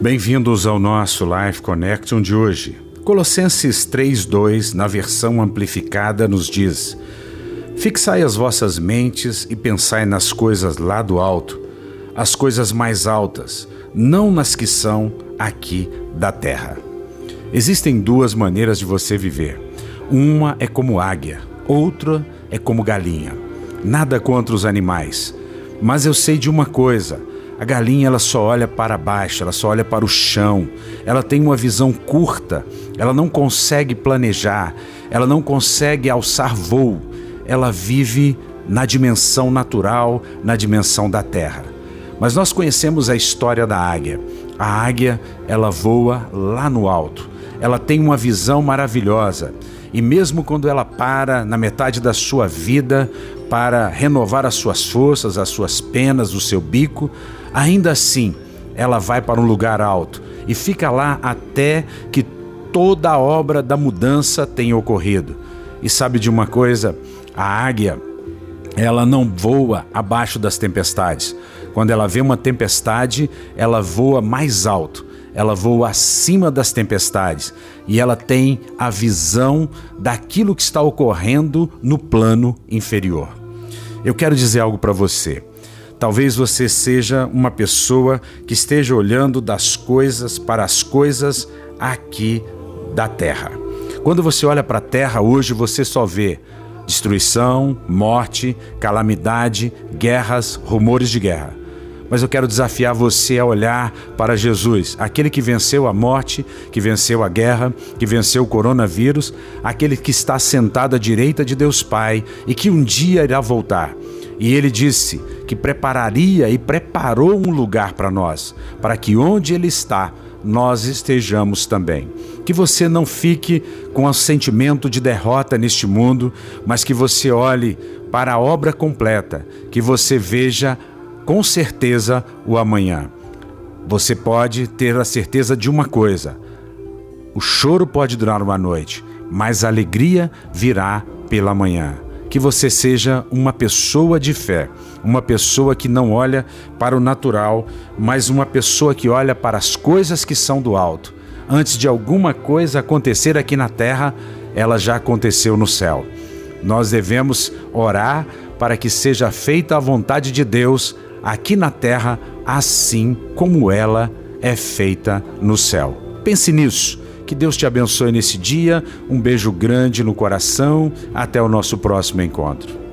Bem-vindos ao nosso Life Connection de hoje. Colossenses 3:2, na versão amplificada, nos diz: Fixai as vossas mentes e pensai nas coisas lá do alto, as coisas mais altas, não nas que são aqui da terra. Existem duas maneiras de você viver. Uma é como águia, outra é como galinha. Nada contra os animais, mas eu sei de uma coisa: a galinha ela só olha para baixo, ela só olha para o chão. Ela tem uma visão curta, ela não consegue planejar, ela não consegue alçar voo. Ela vive na dimensão natural, na dimensão da terra. Mas nós conhecemos a história da águia. A águia, ela voa lá no alto. Ela tem uma visão maravilhosa. E mesmo quando ela para na metade da sua vida para renovar as suas forças, as suas penas, o seu bico, ainda assim ela vai para um lugar alto e fica lá até que toda a obra da mudança tenha ocorrido. E sabe de uma coisa? A águia, ela não voa abaixo das tempestades. Quando ela vê uma tempestade, ela voa mais alto ela voa acima das tempestades e ela tem a visão daquilo que está ocorrendo no plano inferior. Eu quero dizer algo para você. Talvez você seja uma pessoa que esteja olhando das coisas para as coisas aqui da terra. Quando você olha para a terra hoje, você só vê destruição, morte, calamidade, guerras, rumores de guerra mas eu quero desafiar você a olhar para Jesus, aquele que venceu a morte, que venceu a guerra, que venceu o coronavírus, aquele que está sentado à direita de Deus Pai e que um dia irá voltar. E ele disse que prepararia e preparou um lugar para nós, para que onde ele está, nós estejamos também. Que você não fique com o sentimento de derrota neste mundo, mas que você olhe para a obra completa, que você veja com certeza o amanhã. Você pode ter a certeza de uma coisa: o choro pode durar uma noite, mas a alegria virá pela manhã. Que você seja uma pessoa de fé, uma pessoa que não olha para o natural, mas uma pessoa que olha para as coisas que são do alto. Antes de alguma coisa acontecer aqui na terra, ela já aconteceu no céu. Nós devemos orar para que seja feita a vontade de Deus aqui na terra, assim como ela é feita no céu. Pense nisso. Que Deus te abençoe nesse dia. Um beijo grande no coração. Até o nosso próximo encontro.